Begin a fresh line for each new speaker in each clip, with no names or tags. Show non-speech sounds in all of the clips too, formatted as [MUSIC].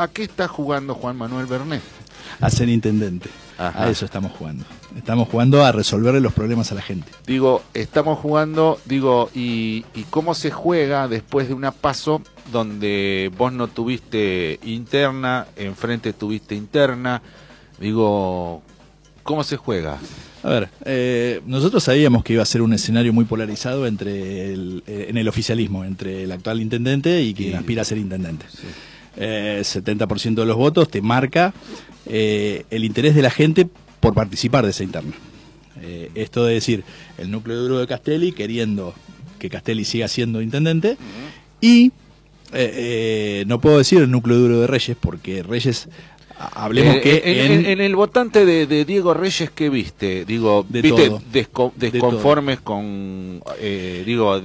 ¿a qué está jugando Juan Manuel Bernet?
A ser intendente. A eso estamos jugando. Estamos jugando a resolverle los problemas a la gente.
Digo, estamos jugando, digo, y, y cómo se juega después de una paso donde vos no tuviste interna, enfrente tuviste interna. Digo, ¿cómo se juega?
A ver, eh, nosotros sabíamos que iba a ser un escenario muy polarizado entre el, eh, en el oficialismo, entre el actual intendente y quien aspira a ser intendente. 70% eh, de los votos te marca el interés de la gente por participar de esa interna. esto de decir, el núcleo duro de Castelli queriendo que Castelli siga siendo intendente y no puedo decir el núcleo duro de Reyes porque Reyes hablemos
eh,
que
en, el votante de, Diego Reyes que viste digo viste desconformes con eh, digo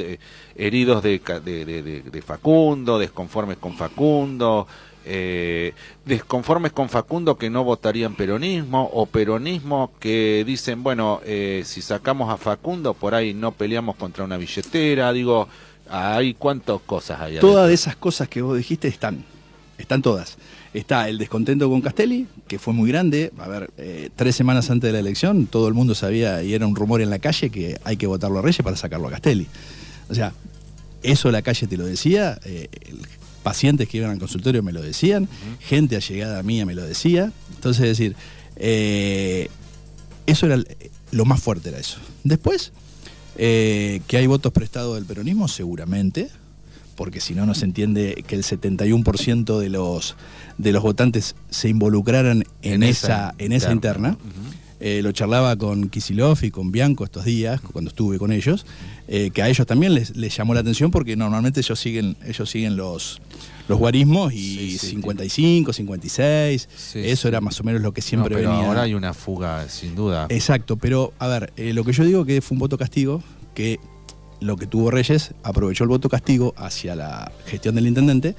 heridos de, de, Facundo desconformes con Facundo eh, desconformes con Facundo que no votarían peronismo o peronismo que dicen bueno si sacamos a Facundo por ahí no peleamos contra una billetera digo hay cuántas cosas hay
todas esas cosas que vos dijiste están están todas Está el descontento con Castelli, que fue muy grande. A ver, eh, tres semanas antes de la elección, todo el mundo sabía, y era un rumor en la calle, que hay que votarlo a Reyes para sacarlo a Castelli. O sea, eso la calle te lo decía, eh, pacientes que iban al consultorio me lo decían, gente allegada a mía me lo decía. Entonces, es decir, eh, eso era lo más fuerte, era eso. Después, que hay votos prestados del peronismo, seguramente porque si no, no se entiende que el 71% de los, de los votantes se involucraran en, esa, en esa interna. Eh, lo charlaba con Kisilov y con Bianco estos días, cuando estuve con ellos, eh, que a ellos también les, llamó la atención porque normalmente ellos siguen, ellos siguen los, los guarismos y 55, 56, eso era más o menos lo que siempre pero
Ahora hay una fuga, sin duda.
Exacto, pero a ver, eh, lo que yo digo que fue un voto castigo, que lo que tuvo Reyes, aprovechó el voto castigo hacia la gestión del intendente,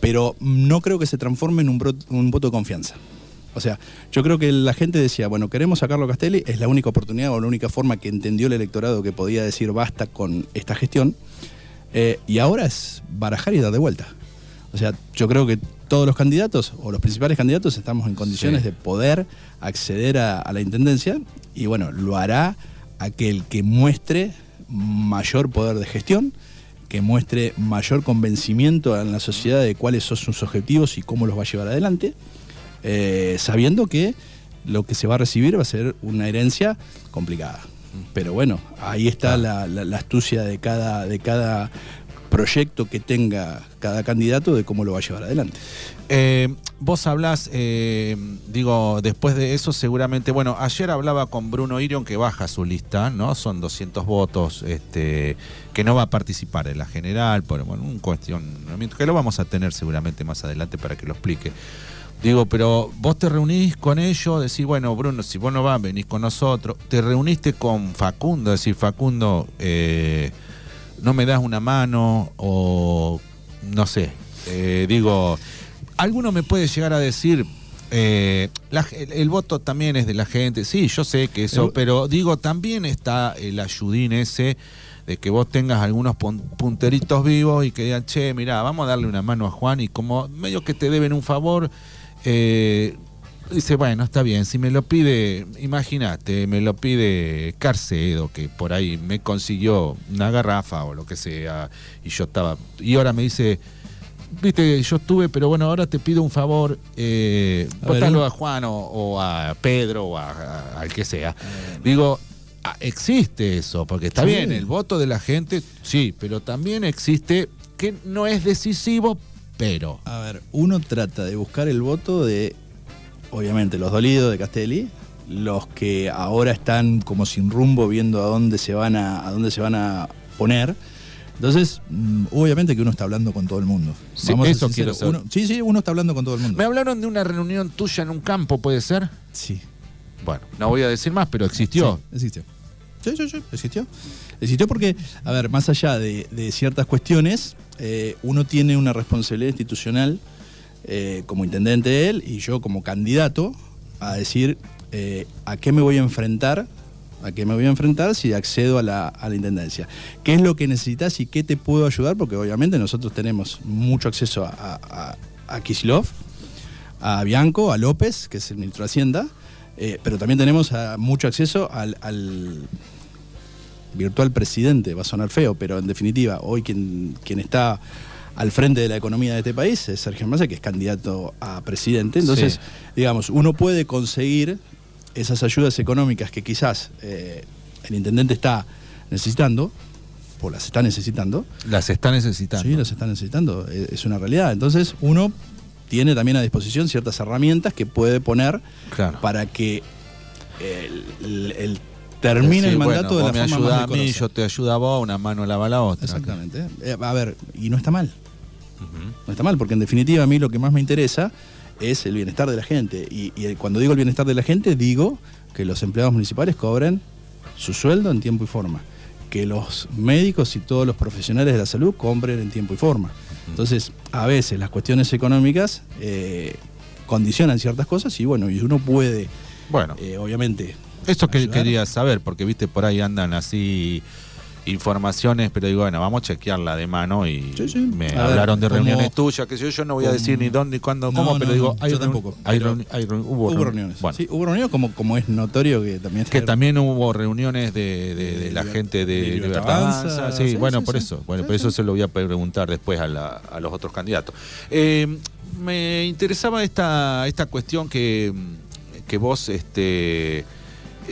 pero no creo que se transforme en un, voto de confianza. O sea, yo creo que la gente decía, bueno, queremos a Castelli, es la única oportunidad o la única forma que entendió el electorado que podía decir basta con esta gestión, eh, y ahora es barajar y dar de vuelta. O sea, yo creo que todos los candidatos o los principales candidatos estamos en condiciones de poder acceder a la intendencia y bueno, lo hará aquel que muestre mayor poder de gestión, que muestre mayor convencimiento en la sociedad de cuáles son sus objetivos y cómo los va a llevar adelante, eh, sabiendo que lo que se va a recibir va a ser una herencia complicada. Pero bueno, ahí está la, astucia de cada, de cada proyecto que tenga cada candidato de cómo lo va a llevar adelante.
Eh, vos hablás, eh, digo, después de eso seguramente, bueno, ayer hablaba con Bruno Irion que baja su lista, ¿no? Son 200 votos, este, que no va a participar en la general, por bueno, un cuestionamiento que lo vamos a tener seguramente más adelante para que lo explique. Digo, pero vos te reunís con ellos, decís, bueno, Bruno, si vos no vas, venís con nosotros. Te reuniste con Facundo, decir, Facundo, eh, no me das una mano o no sé. Eh, digo, alguno me puede llegar a decir, eh, el, voto también es de la gente, sí, yo sé que eso, pero digo, también está el ayudín ese de que vos tengas algunos punteritos vivos y que digan, che, mira, vamos a darle una mano a Juan y como medio que te deben un favor, eh, dice, bueno, está bien, si me lo pide, imagínate, me lo pide Carcedo, que por ahí me consiguió una garrafa o lo que sea, y yo estaba, y ahora me dice, viste, yo estuve, pero bueno, ahora te pido un favor, eh, a, a Juan o, a Pedro o a, al que sea. Digo, ah, existe eso, porque está bien, el voto de la gente, sí, pero también existe que no es decisivo, pero...
A ver, uno trata de buscar el voto de obviamente los dolidos de Castelli, los que ahora están como sin rumbo viendo a dónde se van a, a dónde se van a poner. Entonces, mm, obviamente que uno está hablando con todo el mundo.
Sí, eso quiero
uno, sí, sí, uno está hablando con todo el mundo.
Me hablaron de una reunión tuya en un campo, ¿puede ser?
Sí.
Bueno, no voy a decir más, pero existió.
Sí, existió. Sí, sí, sí, existió. Existió porque, a ver, más allá de, ciertas cuestiones, eh, uno tiene una responsabilidad institucional eh, como intendente él y yo como candidato a decir eh, a qué me voy a enfrentar, a qué me voy a enfrentar si accedo a la, intendencia. ¿Qué es lo que necesitas y qué te puedo ayudar? Porque obviamente nosotros tenemos mucho acceso a, a, a Bianco, a López, que es el ministro de Hacienda, eh, pero también tenemos mucho acceso al, al virtual presidente, va a sonar feo, pero en definitiva, hoy quien, quien está al frente de la economía de este país es Sergio Massa, que es candidato a presidente. Entonces,
Sí.
digamos, uno puede conseguir esas ayudas económicas que quizás eh, el intendente está necesitando, o las está necesitando,
Las está necesitando.
Sí, los están necesitando, e- es una realidad. Entonces uno tiene también a disposición ciertas herramientas que puede poner
Claro.
para que el, el-
Decir,
el mandato
bueno,
de la
me
forma
ayuda
más
a mí, yo te ayudo a vos, una mano lava la otra.
Exactamente. Eh, a ver, y no está mal, no está mal, porque en definitiva a mí lo que más me interesa es el bienestar de la gente. Y, cuando digo el bienestar de la gente, digo que los empleados municipales cobren su sueldo en tiempo y forma. Que los médicos y todos los profesionales de la salud compren en tiempo y forma. Entonces, a veces las cuestiones económicas eh, condicionan ciertas cosas y bueno, y uno puede,
Bueno,
eh, obviamente.
Esto que
ayudar.
quería saber, porque viste, por ahí andan así informaciones, pero digo, bueno, vamos a chequearla de mano y
Sí, sí.
me
A ver,
hablaron de reuniones tuyas, que yo, yo no voy a decir ni dónde, ni cuándo, cómo,
no,
pero digo, hay
yo tampoco,
hay
pero
reuni- hay reun- hubo,
Hubo
reun-
reuniones.
Bueno,
Sí, hubo reuniones como, como es notorio que también...
que también hubo reuniones de, de- de la gente de,
Libertad.
Sí, bueno, por eso, bueno, por eso se lo voy a preguntar después a, la- a los otros candidatos. Eh, me interesaba esta, esta cuestión que, que vos este,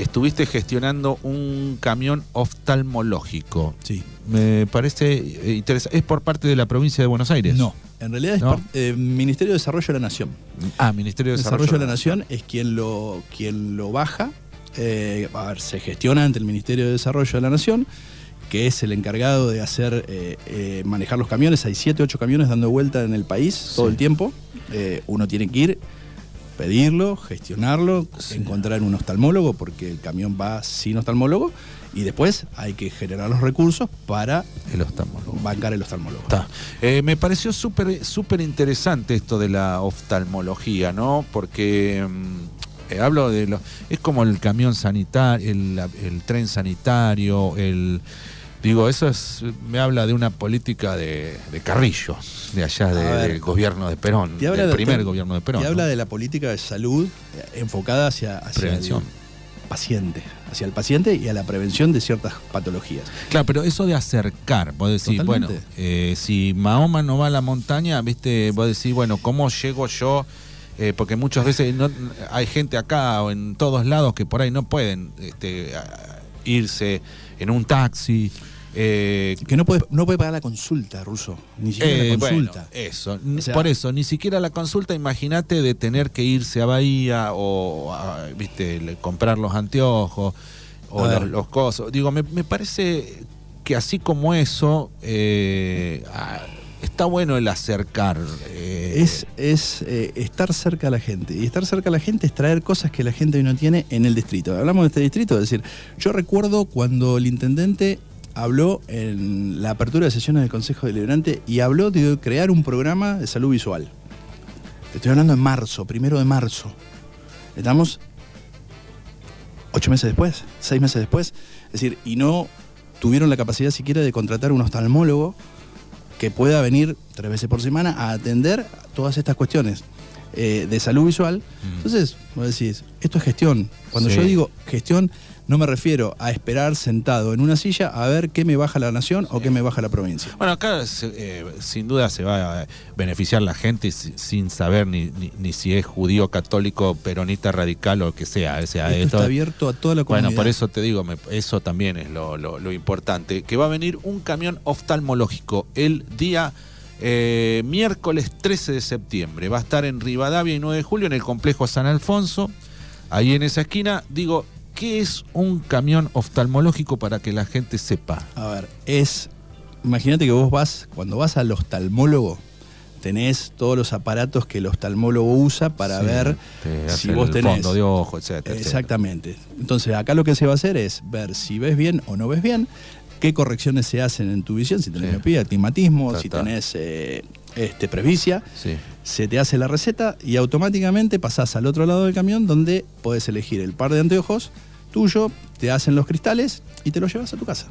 estuviste gestionando un camión oftalmológico.
Sí.
Me parece eh, interesante. ¿Es por parte de la provincia de Buenos Aires?
No, en realidad es
¿No?
eh, Ministerio de Desarrollo de la Nación.
Ah, Ministerio de
Desarrollo, de la Nación es quien lo, quien lo baja. eh, a ver, se gestiona ante el Ministerio de Desarrollo de la Nación, que es el encargado de hacer eh, manejar los camiones. Hay 7, 8 camiones dando vuelta en el país todo el tiempo. Uno tiene que ir, pedirlo, gestionarlo,
Sí.
encontrar un oftalmólogo, porque el camión va sin oftalmólogo, y después hay que generar los recursos para
El oftalmólogo.
bancar el oftalmólogo.
Eh, me pareció súper súper interesante esto de la oftalmología, ¿no? Porque mm, eh, hablo de lo. Es como el camión sanitario, el, el tren sanitario, el. Digo, eso es, me habla de una política de, de Carrillo, de allá de-
A ver,
del gobierno de Perón, del
de-
primer gobierno de Perón.
Y
¿no?
habla de la política de salud enfocada hacia, hacia
Prevención.
el paciente, hacia el paciente y a la prevención de ciertas patologías.
Claro, pero eso de acercar, vos decís, bueno,
Totalmente.
eh, si Mahoma no va a la montaña, viste, vos decís, bueno, ¿cómo llego yo? Eh, porque muchas veces no, hay gente acá o en todos lados que por ahí no pueden este, irse en un taxi. eh,
Que no puede, no puede pagar la consulta, Ruso. Ni siquiera
eh,
la
bueno,
consulta.
eso,
O sea-
por eso, ni siquiera la consulta, imagínate de tener que irse a Bahía o, a, viste, comprar los anteojos o los, los cosos. Digo, me, me parece que así como eso, eh, está bueno el acercar. eh,
Es, eh, estar cerca a la gente. Y estar cerca a la gente es traer cosas que la gente hoy no tiene en el distrito. Hablamos de este distrito, es decir, yo recuerdo cuando el intendente habló en la apertura de sesiones del Consejo Deliberante y habló de crear un programa de salud visual. Te estoy hablando en marzo, primero de marzo. Estamos ocho meses después, seis meses después. Es decir, y no tuvieron la capacidad siquiera de contratar un oftalmólogo que pueda venir tres veces por semana a atender todas estas cuestiones eh, de salud visual.
Mm.
Entonces, vos decís, esto es gestión. Cuando
Sí.
yo digo gestión, no me refiero a esperar sentado en una silla a ver qué me baja la nación o qué me baja la provincia.
Bueno, acá eh, sin duda se va a beneficiar la gente si- sin saber ni, ni, ni si es judío, católico, peronista, radical o que sea. O sea,
Esto
esto-
está abierto a toda la comunidad.
Bueno, por eso te digo, me- eso también es lo, lo- lo importante. Que va a venir un camión oftalmológico el día eh, miércoles 13 de septiembre. Va a estar en Rivadavia y 9 de julio en el complejo San Alfonso. Ahí en esa esquina, digo, ¿qué es un camión oftalmológico para que la gente sepa?
A ver, es. Imagínate que vos vas, cuando vas al oftalmólogo, tenés todos los aparatos que el oftalmólogo usa para
Sí,
ver si vos
el
tenés.
fondo de ojo, etcétera, etcétera.
Exactamente. Entonces, acá lo que se va a hacer es ver si ves bien o no ves bien, qué correcciones se hacen en tu visión, si tenés
Sí.
miopía, astigmatismo, si tenés eh, este, presbicia.
Sí.
Se te hace la receta y automáticamente pasás al otro lado del camión donde podés elegir el par de anteojos tuyo, te hacen los cristales y te los llevas a tu casa.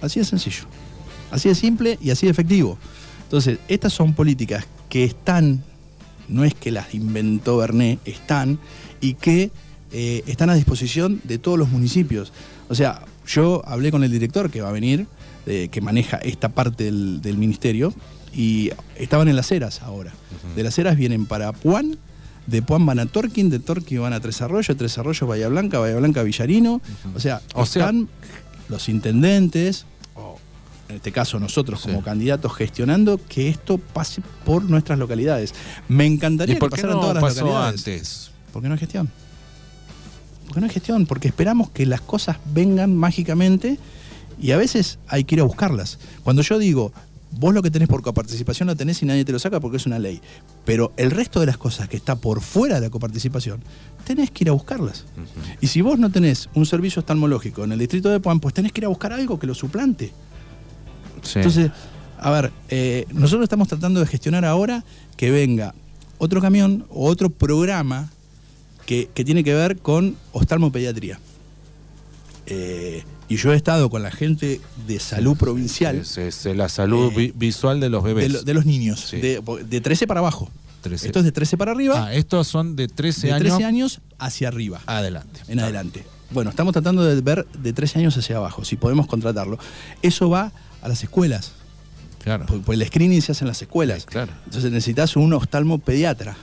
Así de sencillo. Así de simple y así de efectivo. Entonces, estas son políticas que están no es que las inventó Bernet, están y que eh, están a disposición de todos los municipios. O sea, yo hablé con el director que va a venir, eh, que maneja esta parte del, del ministerio, y estaban en las eras ahora. De las eras vienen para Puan, de Puan van a Torquín, de Torquín van a Tres Arroyos, Tres Arroyos Bahía Blanca, Bahía Blanca Villarino. O sea,
O sea-
están los intendentes, o en este caso nosotros
Sí.
como candidatos gestionando que esto pase por nuestras localidades. Me encantaría
¿Y por
que pasaran
no
todas las
pasó
localidades.
antes?
Porque no hay gestión. Porque no hay gestión, porque esperamos que las cosas vengan mágicamente y a veces hay que ir a buscarlas. Cuando yo digo, vos lo que tenés por coparticipación lo tenés y nadie te lo saca porque es una ley, pero el resto de las cosas que está por fuera de la coparticipación, tenés que ir a buscarlas. Y si vos no tenés un servicio oftalmológico en el distrito de Puan, pues tenés que ir a buscar algo que lo suplante.
Sí.
Entonces, a ver, eh, nosotros estamos tratando de gestionar ahora que venga otro camión o otro programa que, que tiene que ver con oftalmopediatría. Eh, y yo he estado con la gente de salud provincial
Es, es la salud
Eh,
vi- visual de los
de,
bebés.
lo- de los niños,
Sí.
de, de 13 para abajo.
13.
Esto es de 13 para arriba,
Ah, estos son de 13
de
años
13 años hacia arriba.
adelante.
en adelante. Bueno, estamos tratando de ver de 13 años hacia abajo, si podemos contratarlo. Eso va a las escuelas,
Claro.
pues, pues el screening se hace en las escuelas.
Sí, claro.
Entonces necesitas un oftalmopediatra.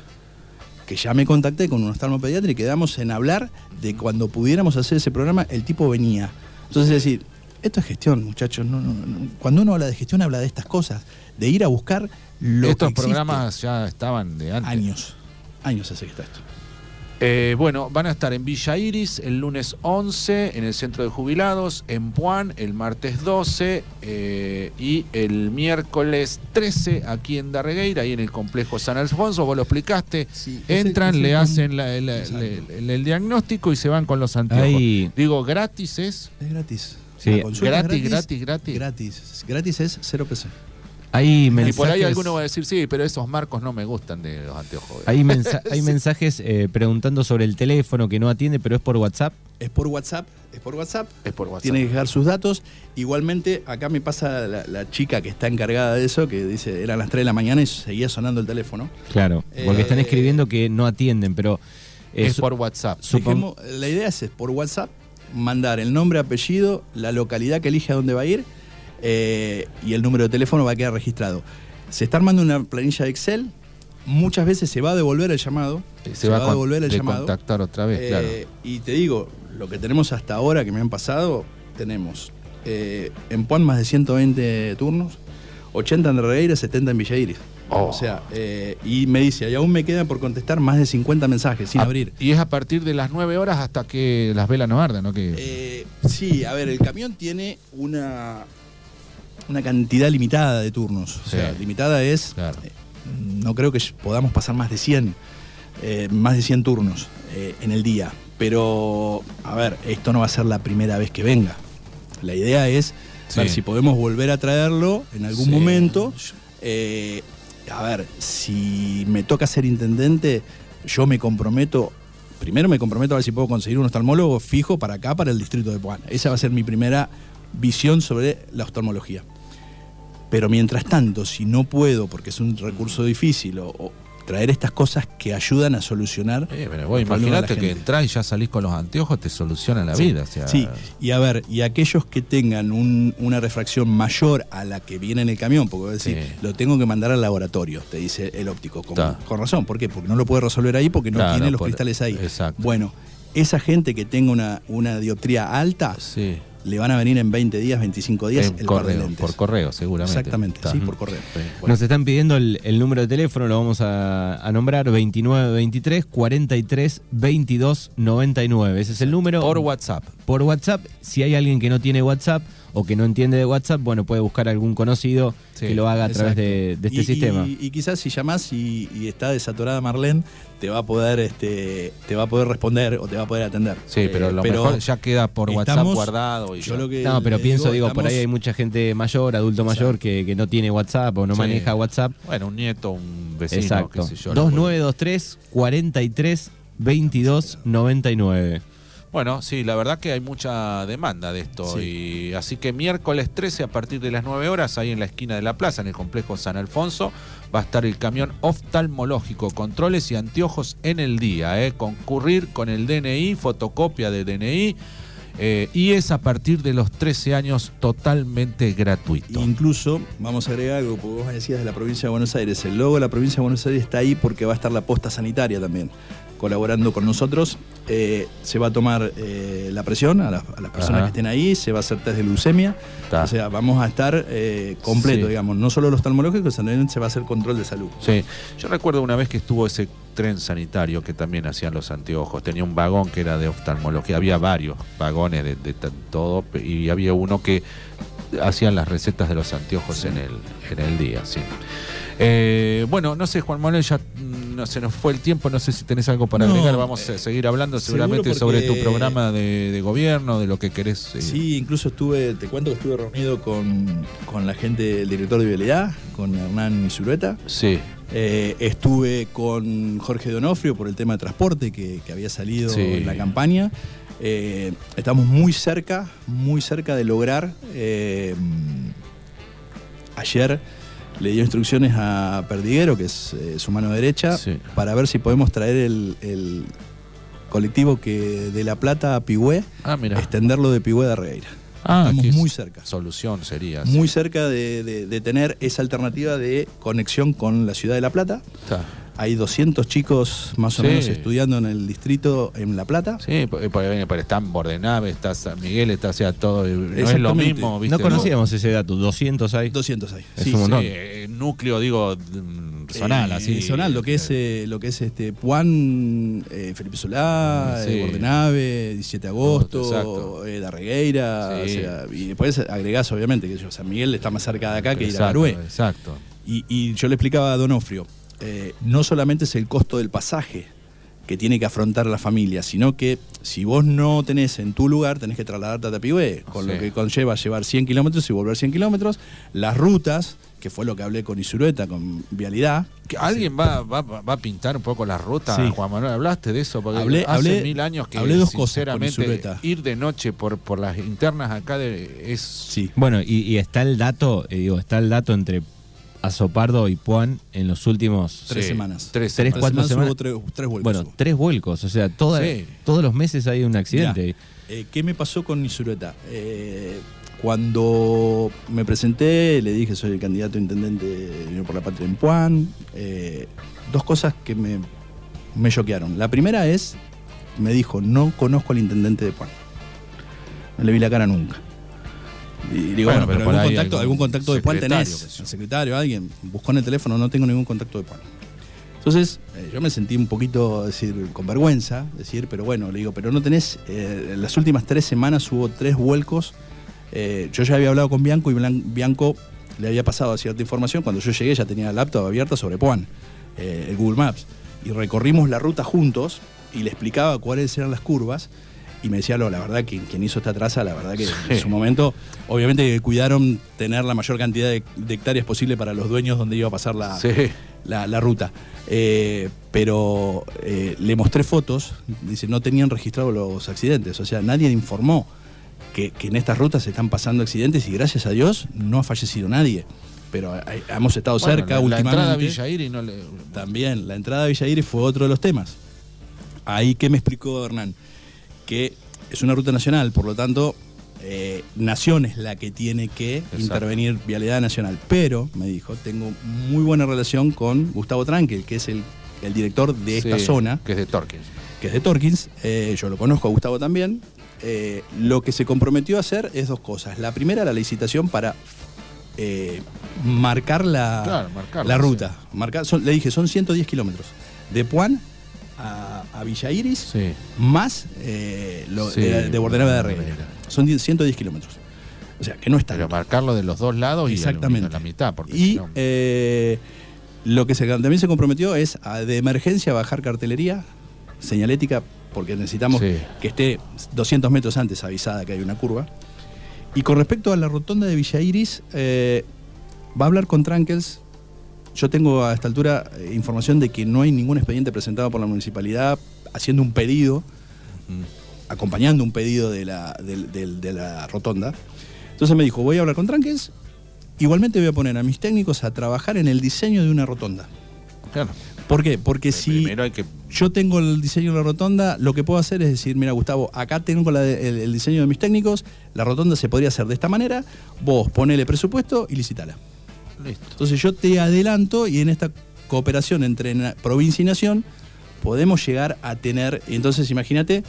Que ya me contacté con un oftalmopediatra y quedamos en hablar de cuando pudiéramos hacer ese programa, el tipo venía. Entonces es decir, esto es gestión, muchachos. no, no, no. Cuando uno habla de gestión, habla de estas cosas, de ir a buscar lo
Estos
que
programas ya estaban de antes.
Años. Años hace que está esto.
Eh, bueno, van a estar en Villa Iris el lunes 11, en el Centro de Jubilados, en Puan el martes 12 eh, y el miércoles 13 aquí en Darregueira, ahí en el complejo San Alfonso. Vos lo explicaste.
Sí,
Entran,
ese
le hacen la- la- el, el diagnóstico y se van con los anteojos. Digo, gratis es.
Es gratis.
Sí.
Gratis, gratis, gratis.
Gratis. Gratis es cero pesos.
Hay
Y
mensajes,
por ahí alguno va a decir, sí, pero esos marcos no me gustan de los anteojos.
hay, mensa- [LAUGHS] hay mensajes eh, preguntando sobre el teléfono que no atiende, pero es por WhatsApp.
Es por WhatsApp. Es por WhatsApp.
Es por WhatsApp.
Tiene que dejar sus datos. Igualmente, acá me pasa la, la chica que está encargada de eso, que dice, eran las 3 de la mañana y seguía sonando el teléfono.
Claro, porque
Eh,
están escribiendo que no atienden, pero
es por WhatsApp.
Dejemos- la idea es, es por WhatsApp mandar el nombre, apellido, la localidad que elige a dónde va a ir eh, y el número de teléfono va a quedar registrado. Se está armando una planilla de Excel. Muchas veces se va a devolver el llamado.
Se, va, a
devolver el
de
llamado.
contactar otra vez,
Eh,
claro.
Y te digo, lo que tenemos hasta ahora que me han pasado, tenemos eh, en Puan más de 120 turnos, 80 en Regueira, 70 en Villa Iris.
Oh.
O sea, eh, y me dice, y aún me quedan por contestar más de 50 mensajes sin
Ah,
abrir.
Y es a partir de las 9 horas hasta que las velas no ardan, ¿no? Que,
Eh, sí, a ver, el camión tiene una, una cantidad limitada de turnos. O
Sí.
sea, limitada es,
Claro.
eh, no creo que podamos pasar más de 100, eh, más de 100 turnos eh, en el día. Pero, a ver, esto no va a ser la primera vez que venga. La idea es
Sí.
ver si podemos volver a traerlo en algún
Sí.
momento. A ver, si me toca ser intendente, yo me comprometo, primero me comprometo a ver si puedo conseguir un oftalmólogo fijo para acá, para el distrito de Puan. Esa va a ser mi primera visión sobre la oftalmología. Pero mientras tanto, si no puedo, porque es un recurso difícil, o, o traer estas cosas que ayudan a solucionar.
Eh, pero imaginate que entrás y ya salís con los anteojos, te solucionan la
Sí,
vida. o sea,
Sí, y a ver, y aquellos que tengan un- una refracción mayor a la que viene en el camión, porque voy a decir,
Sí.
lo tengo que mandar al laboratorio, te dice el óptico, con, razón, ¿por qué? Porque no lo puede resolver ahí porque no
Claro,
tiene los
por-
cristales ahí.
exacto.
Bueno, esa gente que tenga una, una dioptría alta,
Sí.
Le van a venir en 20 días, 25 días
En
el par de
correo,
lentes.
por correo, seguramente.
Exactamente,
Está.
sí, por correo.
Bueno.
Nos están pidiendo el, el número de teléfono, lo vamos a, a nombrar 2923 43 22 99. Ese es el número.
Por WhatsApp.
Por WhatsApp, si hay alguien que no tiene WhatsApp o que no entiende de WhatsApp, bueno, puede buscar algún conocido
Sí,
que lo haga a través de, de este
Y-
sistema.
Y, y quizás si llamás y, y está desatorada Marlene, te va a poder, este, te va a poder responder o te va a poder atender.
Sí,
Eh,
pero lo mejor ya queda por WhatsApp guardado. Y
yo
ya.
lo que
No, pero pienso, digo, por
estamos-
ahí hay mucha gente mayor, adulto mayor, que, que no tiene WhatsApp o no
Sí.
maneja WhatsApp.
Bueno, un nieto, un vecino,
Exacto.
qué sé yo. lo puede-
2923 43 22 99.
Bueno, sí, la verdad que hay mucha demanda de esto.
Sí.
Y, así que miércoles 13 a partir de las 9 horas, ahí en la esquina de la plaza, en el complejo San Alfonso, va a estar el camión oftalmológico, controles y anteojos en el día. ¿eh? Concurrir con el DNI, fotocopia de DNI. eh, y es a partir de los 13 años totalmente gratuito.
Incluso, vamos a agregar algo, porque vos decías de la provincia de Buenos Aires. El logo de la provincia de Buenos Aires está ahí porque va a estar la posta sanitaria también, colaborando con nosotros. Eh, se va a tomar eh, la presión a, las- a las personas
Ajá.
que estén ahí, se va a hacer test de leucemia. O sea, vamos a estar eh, completo,
Sí.
digamos. No solo los oftalmológicos, también se va a hacer control de salud.
Sí, yo recuerdo una vez que estuvo ese tren sanitario que también hacían los anteojos. Tenía un vagón que era de oftalmología. Había varios vagones de, todo y había uno que hacían las recetas de los anteojos en, el, en el día. Sí. Eh, bueno, no sé, Juan Manuel, ya mm, no, se nos fue el tiempo. No sé si tenés algo para
No,
agregar. Vamos a seguir hablando seguramente sobre tu programa de, de gobierno, de lo que querés. eh,
Sí, incluso estuve, te cuento que estuve reunido con, con la gente del director de vialidad, con Hernán Zurueta.
Sí,
Eh, estuve con Jorge Donofrio por el tema de transporte que, que había salido
Sí.
en la campaña. Eh, estamos muy cerca, muy cerca de lograr. ayer le dio instrucciones a Perdiguero, que es eh, su mano derecha,
Sí.
para ver si podemos traer el, el colectivo que de La Plata a Pigüé,
Ah,
extenderlo de Pigüé a Regueira.
Ah,
Estamos muy cerca.
Solución sería.
Muy cerca de, de- de tener esa alternativa de conexión con la ciudad de La Plata.
Está.
Hay 200 chicos más o
Sí.
menos estudiando en el distrito en La Plata.
Sí, porque, porque, porque está en Bordenave, está San Miguel, está o sea, todo. No es lo mismo, ¿viste?
No conocíamos ese dato, 200 hay.
200 hay.
Es
Sí,
un montón.
Sí, eh, núcleo, digo, mm, zonal,
Eh,
así.
Zonal, lo que es, eh, lo que es este Puan, eh, Felipe Solá,
Sí.
eh, Bordenave, 17 de agosto, eh, Darregueira,
Sí.
o sea, y después agregás obviamente que yo, San Miguel está más cerca de acá que ir a
Exacto,
Barué.
Exacto.
Y, y yo le explicaba a Donofrio, eh, no solamente es el costo del pasaje que tiene que afrontar la familia, sino que si vos no tenés en tu lugar, tenés que trasladarte a Tapigüé, con
Sí.
lo que conlleva llevar 100 kilómetros y volver 100 kilómetros, las rutas, que fue lo que hablé con Isurueta, con Vialidad.
Que ¿Alguien va, va, va a pintar un poco las rutas,
Sí.
Juan Manuel? ¿Hablaste de eso? Porque
Hablé-
hace
hablé-
mil años que,
hablé dos
sinceramente, ir de noche por, por las internas acá de- es...
Sí.
Bueno, y, y está el dato, eh, digo, está el dato entre Azopardo y Puan en los últimos
Tres
Sí,
semanas.
Tres,
Tres,
semanas.
cuatro semanas.
hubo tres, tres vuelcos.
Bueno,
hubo.
tres vuelcos, o sea, toda-
Sí.
todos los meses hay un accidente.
Eh, ¿Qué me pasó con Isurueta? Eh, cuando me presenté, le dije soy el candidato a intendente de Unión por la Patria en Puan. eh, dos cosas que me, me choquearon. La primera es, me dijo, no conozco al intendente de Puan. No le vi la cara nunca. Y digo,
Bueno,
bueno,
pero
pero, algún, contacto,
algún
algún contacto de
secretario,
tenés. El secretario, alguien. Buscó en el teléfono, no tengo ningún contacto de Puan. Entonces, eh, yo me sentí un poquito, decir, con vergüenza, decir, pero bueno, le digo, pero no tenés, eh, en las últimas tres semanas hubo tres vuelcos. eh, yo ya había hablado con Bianco y Bianco le había pasado cierta información. Cuando yo llegué ya tenía la laptop abierta sobre Puan, eh, el Google Maps. Y recorrimos la ruta juntos y le explicaba cuáles eran las curvas. Y me decía, lo, la verdad que quien hizo esta traza, la verdad que en su momento, obviamente cuidaron tener la mayor cantidad de, de hectáreas posible para los dueños donde iba a pasar la,
Sí.
la, la ruta. Eh, pero eh, le mostré fotos, dice, no tenían registrado los accidentes, o sea, nadie informó que, que en estas rutas se están pasando accidentes y gracias a Dios no ha fallecido nadie. Pero eh, hemos estado
Bueno,
cerca
la, la
últimamente.
entrada a Villair y no le...
También, la entrada a Villaire fue otro de los temas. Ahí que me explicó Hernán, que es una ruta nacional, por lo tanto, eh, Nación es la que tiene que
Exacto.
intervenir Vialidad Nacional. Pero, me dijo, tengo muy buena relación con Gustavo Tranquil, que es el, el director de esta
Sí,
zona,
Que es de Torkins.
que es de Torkins. Eh, yo lo conozco a Gustavo también. Eh, lo que se comprometió a hacer es dos cosas. La primera, la licitación para marcar la,
Claro, marcarlo,
la
sí.
ruta. Marcar, son- le dije, son 110 kilómetros. De Puan a, a Villa Iris,
Sí.
más eh, lo,
Sí,
de, de Bordenave de. Reguera. Son 10 110 kilómetros. O sea, que no está
Pero marcarlo de los dos lados y
Exactamente.
a la mitad. Porque
Y
no-
eh, lo que se, también se comprometió es a, de emergencia bajar cartelería, señalética, porque necesitamos
Sí.
que esté 200 metros antes avisada que hay una curva. Y con respecto a la rotonda de Villa Iris, eh, va a hablar con Trankels. Yo tengo a esta altura eh, información de que no hay ningún expediente presentado por la municipalidad haciendo un pedido.
Mm.
acompañando un pedido de la, de la rotonda. Entonces me dijo, voy a hablar con Tranques, igualmente voy a poner a mis técnicos a trabajar en el diseño de una rotonda.
Claro.
¿Por qué? Porque si
Primero hay que.
yo tengo el diseño de la rotonda, lo que puedo hacer es decir, mira Gustavo, acá tengo la de- el, el diseño de mis técnicos, la rotonda se podría hacer de esta manera, vos ponele presupuesto y licitala. Entonces yo te adelanto y en esta cooperación entre provincia y nación podemos llegar a tener, entonces imagínate,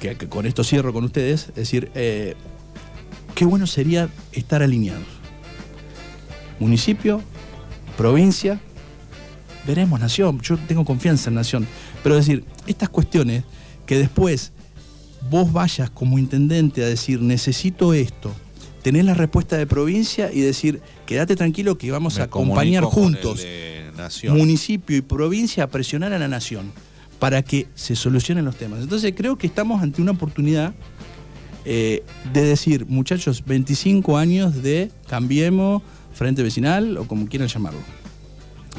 que, que con esto cierro con ustedes, es decir, eh, qué bueno sería estar alineados. Municipio, provincia, veremos nación, yo tengo confianza en nación, pero es decir, estas cuestiones que después vos vayas como intendente a decir necesito esto, tenés la respuesta de provincia y decir quédate tranquilo que vamos
Me
a acompañar juntos
el
municipio y provincia a presionar a la nación para que se solucionen los temas. Entonces creo que estamos ante una oportunidad eh, de decir, muchachos, 25 años de Cambiemos, Frente Vecinal o como quieran llamarlo.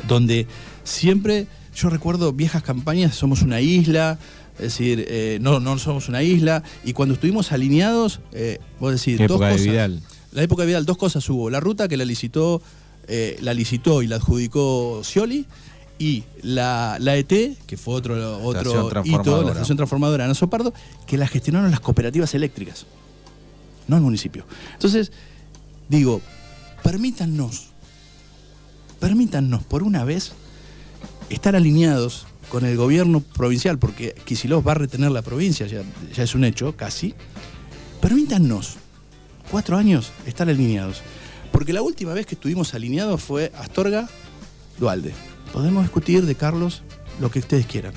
Donde siempre, yo recuerdo viejas campañas, somos una isla, es decir, eh, no, no somos una isla, y cuando estuvimos alineados, eh, vos decís, dos
Época de
cosas.
Vidal.
La época de Vidal, dos cosas hubo. La ruta que la licitó, eh, la licitó y la adjudicó Scioli, y la, la ET, que fue otro, otro hito, la estación transformadora de Anaso Pardo, que la gestionaron las cooperativas eléctricas, no el municipio. Entonces, digo, permítannos, permítannos por una vez estar alineados con el gobierno provincial, porque Kicillof va a retener la provincia, ya, ya es un hecho, casi. Permítannos cuatro años estar alineados. Porque la última vez que estuvimos alineados fue Astorga, Dualde. Podemos discutir de Carlos lo que ustedes quieran.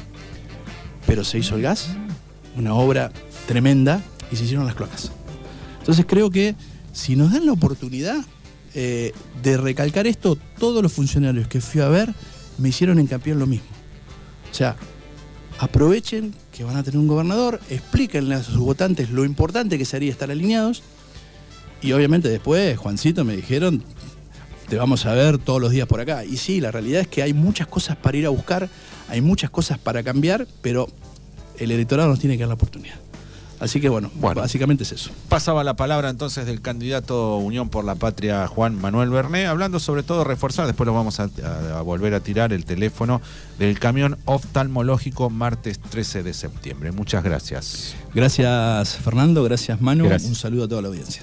Pero se hizo el gas, una obra tremenda, y se hicieron las cloacas. Entonces creo que si nos dan la oportunidad eh, de recalcar esto, todos los funcionarios que fui a ver me hicieron en lo mismo. Sea, aprovechen que van a tener un gobernador, explíquenle a sus votantes lo importante que sería estar alineados. Y obviamente después, Juancito, me dijeron, te vamos a ver todos los días por acá. Y sí, la realidad es que hay muchas cosas para ir a buscar, hay muchas cosas para cambiar, pero el electorado nos tiene que dar la oportunidad. Así que bueno,
Bueno.
básicamente es eso.
Pasaba la palabra entonces del candidato Unión por la Patria, Juan Manuel Berné, hablando sobre todo reforzar, después lo vamos a, a- a volver a tirar el teléfono del camión oftalmológico martes 13 de septiembre. Muchas gracias.
Gracias Fernando, gracias Manu,
Gracias.
un saludo a toda la audiencia.